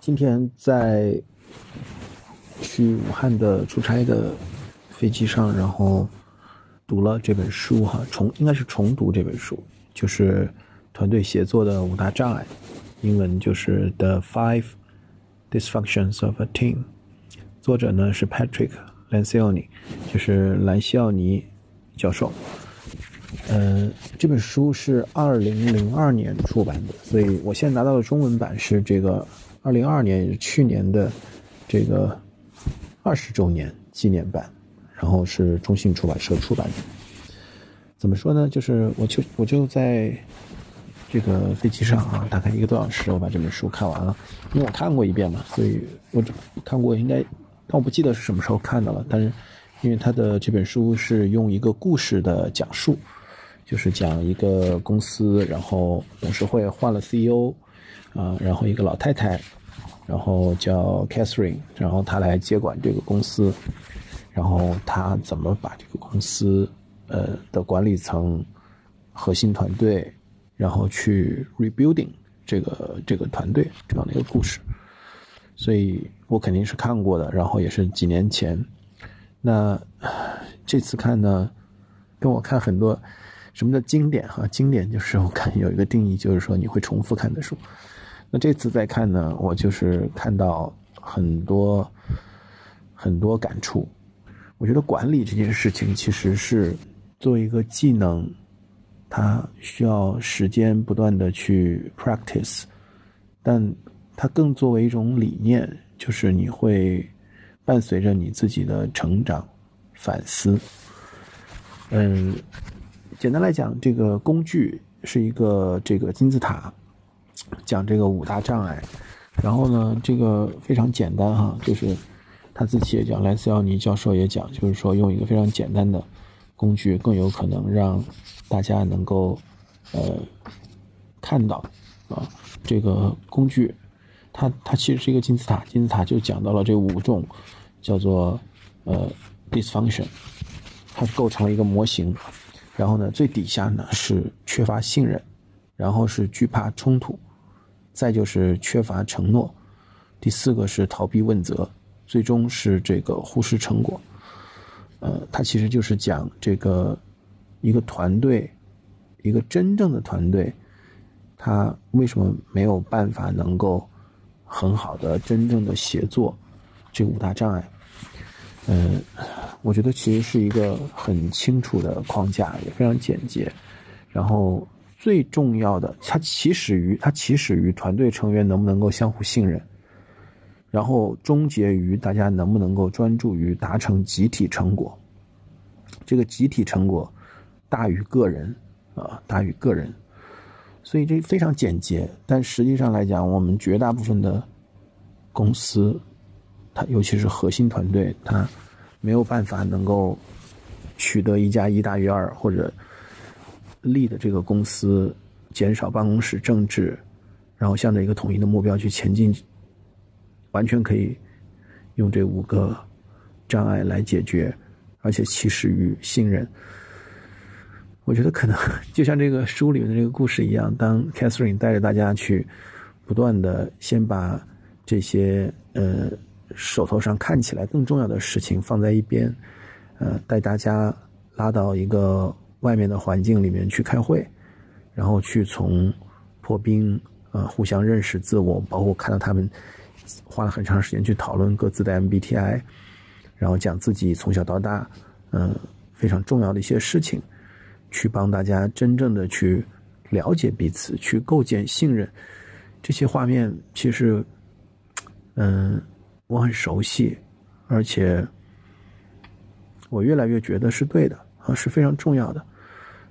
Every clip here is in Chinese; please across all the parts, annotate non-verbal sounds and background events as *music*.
今天在去武汉的出差的飞机上，然后读了这本书哈，重应该是重读这本书，就是团队协作的五大障碍，英文就是 The Five Dysfunctions of a Team，作者呢是 Patrick Lencioni，就是兰西奥尼教授。嗯，这本书是二零零二年出版的，所以我现在拿到的中文版是这个。二零二二年也是去年的这个二十周年纪念版，然后是中信出版社出版的。怎么说呢？就是我就我就在这个飞机上啊，大概一个多小时，我把这本书看完了。因为我看过一遍嘛，所以我看过应该，但我不记得是什么时候看的了。但是因为他的这本书是用一个故事的讲述，就是讲一个公司，然后董事会换了 CEO。啊，然后一个老太太，然后叫 Catherine，然后她来接管这个公司，然后她怎么把这个公司呃的管理层、核心团队，然后去 rebuilding 这个这个团队这样的一个故事，所以我肯定是看过的，然后也是几年前，那这次看呢，跟我看很多什么叫经典哈，经典就是我看有一个定义，就是说你会重复看的书。那这次再看呢，我就是看到很多很多感触。我觉得管理这件事情其实是作为一个技能，它需要时间不断的去 practice，但它更作为一种理念，就是你会伴随着你自己的成长、反思。嗯，简单来讲，这个工具是一个这个金字塔。讲这个五大障碍，然后呢，这个非常简单哈，就是他自己也讲，莱斯奥尼教授也讲，就是说用一个非常简单的工具，更有可能让大家能够呃看到啊，这个工具，它它其实是一个金字塔，金字塔就讲到了这五种叫做呃 dysfunction，它构成了一个模型，然后呢，最底下呢是缺乏信任，然后是惧怕冲突。再就是缺乏承诺，第四个是逃避问责，最终是这个忽视成果。呃，它其实就是讲这个一个团队，一个真正的团队，他为什么没有办法能够很好的真正的协作？这五大障碍，嗯，我觉得其实是一个很清楚的框架，也非常简洁，然后。最重要的，它起始于它起始于团队成员能不能够相互信任，然后终结于大家能不能够专注于达成集体成果。这个集体成果大于个人啊，大于个人，所以这非常简洁。但实际上来讲，我们绝大部分的公司，它尤其是核心团队，它没有办法能够取得一加一大于二或者。立的这个公司减少办公室政治，然后向着一个统一的目标去前进，完全可以用这五个障碍来解决，而且起始于信任。我觉得可能 *laughs* 就像这个书里面的这个故事一样，当 Catherine 带着大家去不断的先把这些呃手头上看起来更重要的事情放在一边，呃，带大家拉到一个。外面的环境里面去开会，然后去从破冰，呃，互相认识自我，包括看到他们花了很长时间去讨论各自的 MBTI，然后讲自己从小到大，嗯，非常重要的一些事情，去帮大家真正的去了解彼此，去构建信任。这些画面其实，嗯，我很熟悉，而且我越来越觉得是对的啊，是非常重要的。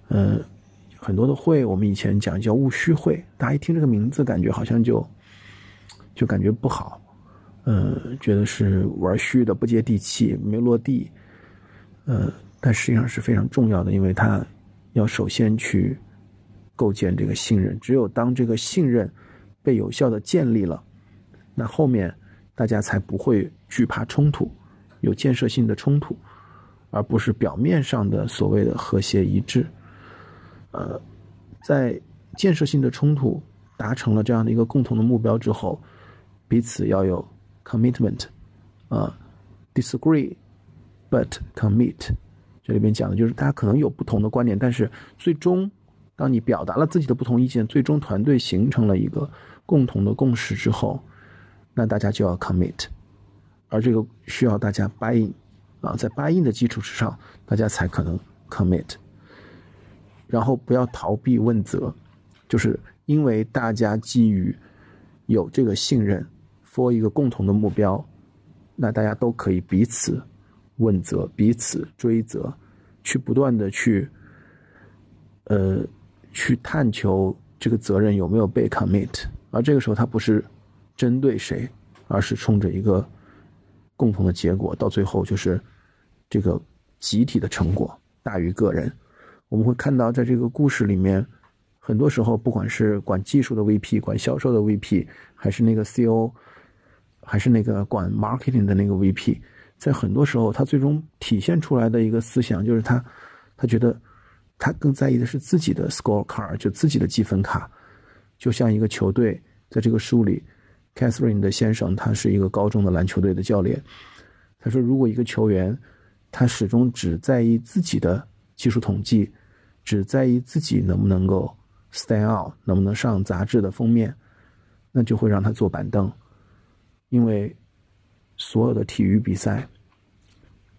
嗯，很多的会，我们以前讲叫务虚会，大家一听这个名字，感觉好像就就感觉不好，嗯，觉得是玩虚的，不接地气，没落地，呃，但实际上是非常重要的，因为它要首先去构建这个信任，只有当这个信任被有效的建立了，那后面大家才不会惧怕冲突，有建设性的冲突，而不是表面上的所谓的和谐一致。呃，在建设性的冲突达成了这样的一个共同的目标之后，彼此要有 commitment，啊，disagree but commit。这里边讲的就是大家可能有不同的观点，但是最终，当你表达了自己的不同意见，最终团队形成了一个共同的共识之后，那大家就要 commit，而这个需要大家 buy in，啊，在 buy in 的基础之上，大家才可能 commit。然后不要逃避问责，就是因为大家基于有这个信任，for 一个共同的目标，那大家都可以彼此问责、彼此追责，去不断的去，呃，去探求这个责任有没有被 commit。而这个时候，他不是针对谁，而是冲着一个共同的结果，到最后就是这个集体的成果大于个人。我们会看到，在这个故事里面，很多时候，不管是管技术的 VP、管销售的 VP，还是那个 CO，还是那个管 marketing 的那个 VP，在很多时候，他最终体现出来的一个思想，就是他，他觉得，他更在意的是自己的 score card，就自己的积分卡。就像一个球队，在这个书里，Catherine 的先生，他是一个高中的篮球队的教练。他说，如果一个球员，他始终只在意自己的技术统计，只在意自己能不能够 stand out，能不能上杂志的封面，那就会让他坐板凳。因为所有的体育比赛，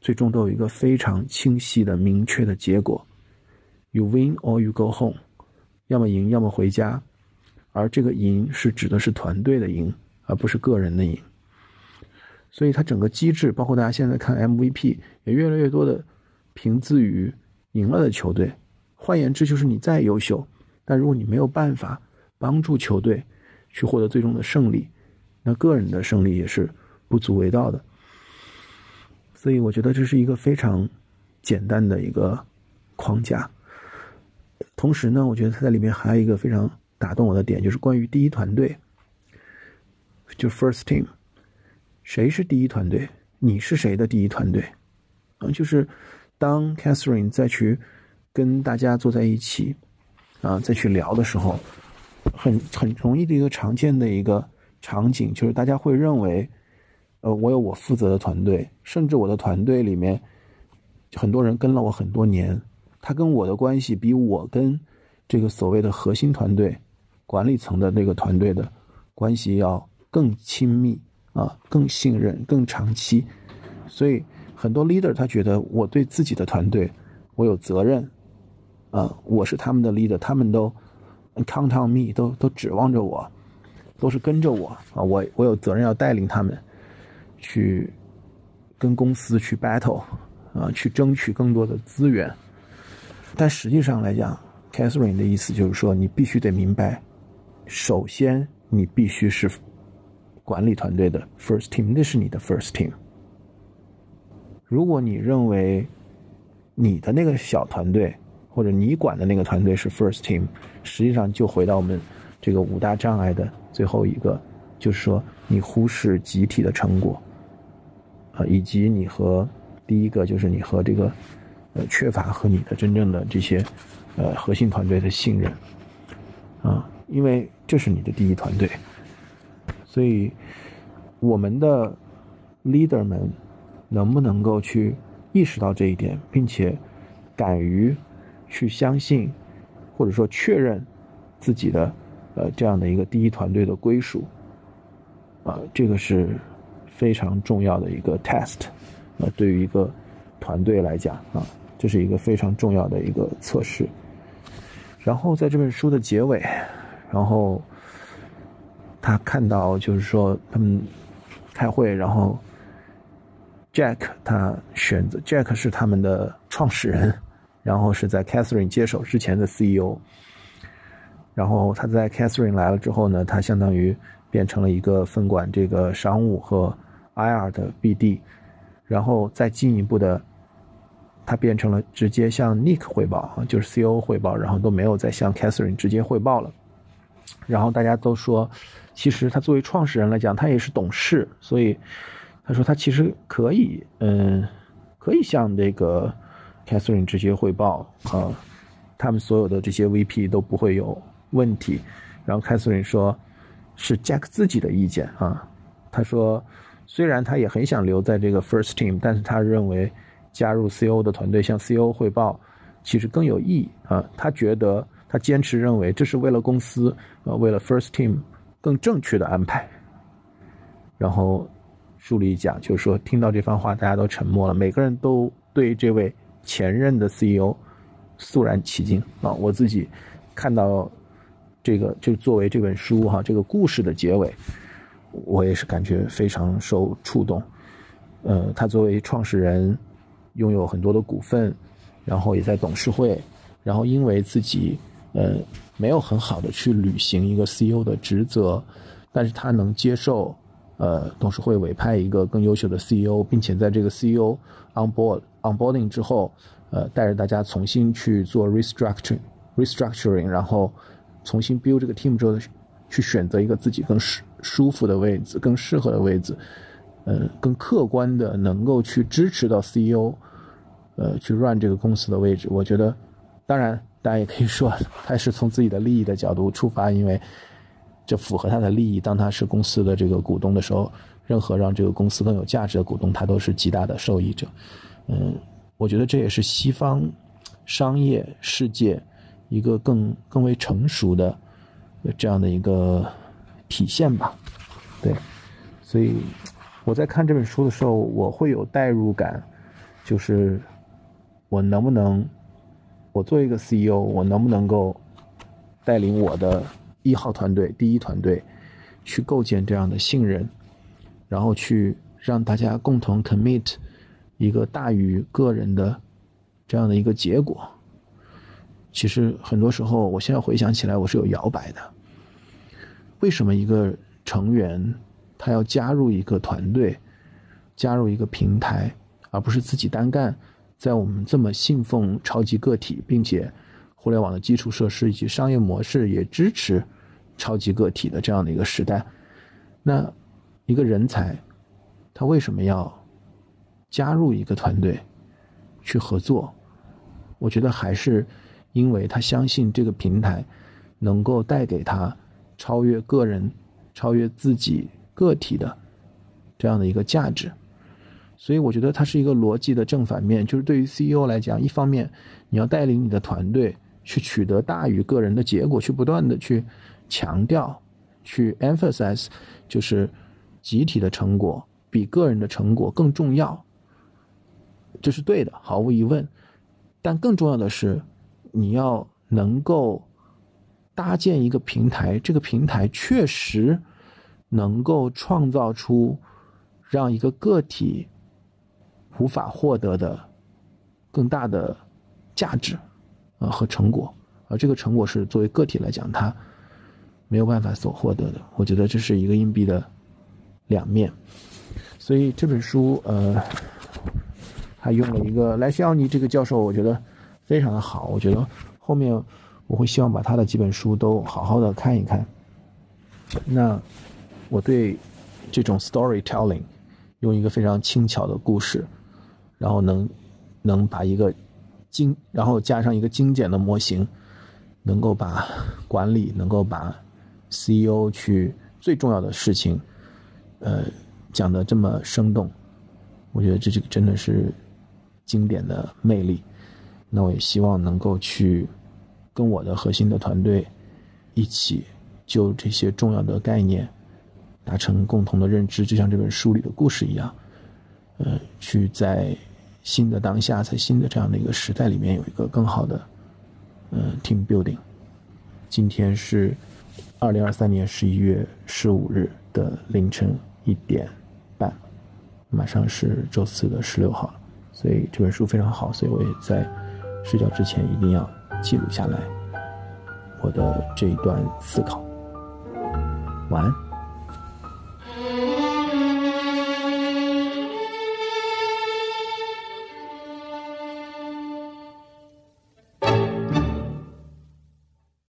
最终都有一个非常清晰的、明确的结果：you win or you go home，要么赢，要么回家。而这个赢是指的是团队的赢，而不是个人的赢。所以，它整个机制，包括大家现在看 MVP，也越来越多的凭自于赢了的球队。换言之，就是你再优秀，但如果你没有办法帮助球队去获得最终的胜利，那个人的胜利也是不足为道的。所以，我觉得这是一个非常简单的一个框架。同时呢，我觉得它在里面还有一个非常打动我的点，就是关于第一团队，就 first team，谁是第一团队？你是谁的第一团队？嗯，就是当 Catherine 再去。跟大家坐在一起，啊，再去聊的时候，很很容易的一个常见的一个场景，就是大家会认为，呃，我有我负责的团队，甚至我的团队里面很多人跟了我很多年，他跟我的关系比我跟这个所谓的核心团队管理层的那个团队的关系要更亲密啊，更信任，更长期。所以很多 leader 他觉得我对自己的团队我有责任。啊，我是他们的 leader，他们都 count on me，都都指望着我，都是跟着我啊，我我有责任要带领他们去跟公司去 battle，啊，去争取更多的资源。但实际上来讲，Catherine 的意思就是说，你必须得明白，首先你必须是管理团队的 first team，那是你的 first team。如果你认为你的那个小团队，或者你管的那个团队是 first team，实际上就回到我们这个五大障碍的最后一个，就是说你忽视集体的成果，啊，以及你和第一个就是你和这个呃缺乏和你的真正的这些呃核心团队的信任，啊，因为这是你的第一团队，所以我们的 leader 们能不能够去意识到这一点，并且敢于。去相信，或者说确认自己的呃这样的一个第一团队的归属，啊，这个是非常重要的一个 test，啊，对于一个团队来讲啊，这是一个非常重要的一个测试。然后在这本书的结尾，然后他看到就是说他们开会，然后 Jack 他选择 Jack 是他们的创始人。然后是在 Catherine 接手之前的 CEO，然后他在 Catherine 来了之后呢，他相当于变成了一个分管这个商务和 IR 的 BD，然后再进一步的，他变成了直接向 Nick 汇报，就是 CEO 汇报，然后都没有再向 Catherine 直接汇报了。然后大家都说，其实他作为创始人来讲，他也是董事，所以他说他其实可以，嗯，可以向这个。Catherine 直接汇报啊，他们所有的这些 VP 都不会有问题。然后 Catherine 说，是 Jack 自己的意见啊，他说，虽然他也很想留在这个 First Team，但是他认为加入 CO 的团队向 CO 汇报其实更有意义啊。他觉得他坚持认为这是为了公司，呃，为了 First Team 更正确的安排。然后书里讲，就是说听到这番话，大家都沉默了，每个人都对这位前任的 CEO 肃然起敬啊。我自己看到这个，就作为这本书哈这个故事的结尾。我也是感觉非常受触动，呃，他作为创始人，拥有很多的股份，然后也在董事会，然后因为自己呃没有很好的去履行一个 CEO 的职责，但是他能接受呃董事会委派一个更优秀的 CEO，并且在这个 CEO on board onboarding 之后，呃带着大家重新去做 restructuring restructuring，然后重新 build 这个 team 之后，去选择一个自己更适。舒服的位置，更适合的位置，呃，更客观的能够去支持到 CEO，呃，去 run 这个公司的位置。我觉得，当然，大家也可以说，*laughs* 他是从自己的利益的角度出发，因为这符合他的利益。当他是公司的这个股东的时候，任何让这个公司更有价值的股东，他都是极大的受益者。嗯，我觉得这也是西方商业世界一个更更为成熟的这样的一个。体现吧，对，所以我在看这本书的时候，我会有代入感，就是我能不能，我做一个 CEO，我能不能够带领我的一号团队、第一团队去构建这样的信任，然后去让大家共同 commit 一个大于个人的这样的一个结果。其实很多时候，我现在回想起来，我是有摇摆的。为什么一个成员他要加入一个团队，加入一个平台，而不是自己单干？在我们这么信奉超级个体，并且互联网的基础设施以及商业模式也支持超级个体的这样的一个时代，那一个人才他为什么要加入一个团队去合作？我觉得还是因为他相信这个平台能够带给他。超越个人、超越自己个体的这样的一个价值，所以我觉得它是一个逻辑的正反面。就是对于 CEO 来讲，一方面你要带领你的团队去取得大于个人的结果，去不断的去强调、去 emphasize，就是集体的成果比个人的成果更重要，这是对的，毫无疑问。但更重要的是，你要能够。搭建一个平台，这个平台确实能够创造出让一个个体无法获得的更大的价值啊和成果，而这个成果是作为个体来讲，它没有办法所获得的。我觉得这是一个硬币的两面，所以这本书呃，还用了一个莱西奥尼这个教授，我觉得非常的好。我觉得后面。我会希望把他的几本书都好好的看一看。那我对这种 storytelling，用一个非常轻巧的故事，然后能能把一个精，然后加上一个精简的模型，能够把管理，能够把 CEO 去最重要的事情，呃，讲的这么生动，我觉得这这个真的是经典的魅力。那我也希望能够去。跟我的核心的团队一起，就这些重要的概念达成共同的认知，就像这本书里的故事一样，呃，去在新的当下，在新的这样的一个时代里面，有一个更好的呃 team building。今天是二零二三年十一月十五日的凌晨一点半，马上是周四的十六号了所以这本书非常好，所以我也在睡觉之前一定要。记录下来我的这一段思考。晚安。